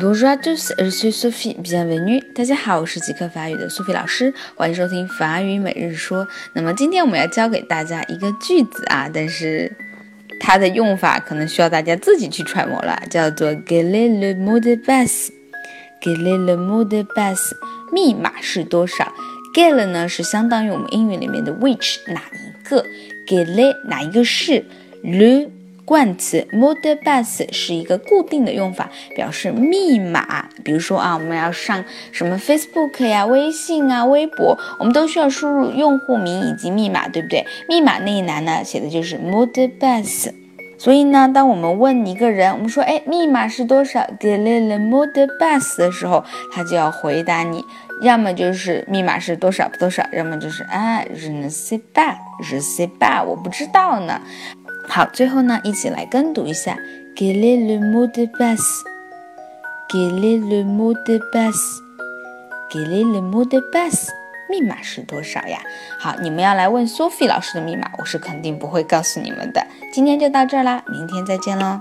Bonjour à tous, je suis Sophie, bienvenue. 大家好，我是即刻法语的苏菲老师，欢迎收听法语每日说。那么今天我们要教给大家一个句子啊，但是它的用法可能需要大家自己去揣摩了，叫做 “Quel est le mot de passe”？“Quel est le mot de passe”？密码是多少？“Quel” 呢是相当于我们英语里面的 “which” 哪一个？“Quel e 哪一个是？“le”。冠词，mode pass 是一个固定的用法，表示密码。比如说啊，我们要上什么 Facebook 呀、微信啊、微博，我们都需要输入用户名以及密码，对不对？密码那一栏呢，写的就是 mode pass。所以呢，当我们问一个人，我们说，哎，密码是多少？Quel est le mot de passe 的时候，他就要回答你，要么就是密码是多少多少，要么就是啊，je ne sais pas，je sais pas，我不知道呢。好，最后呢，一起来跟读一下。：Gilly le mot de base，Gilly le mot de base，Gilly le mot de base 密码是多少呀？好，你们要来问 Sophie 老师的密码，我是肯定不会告诉你们的。今天就到这儿啦，明天再见喽。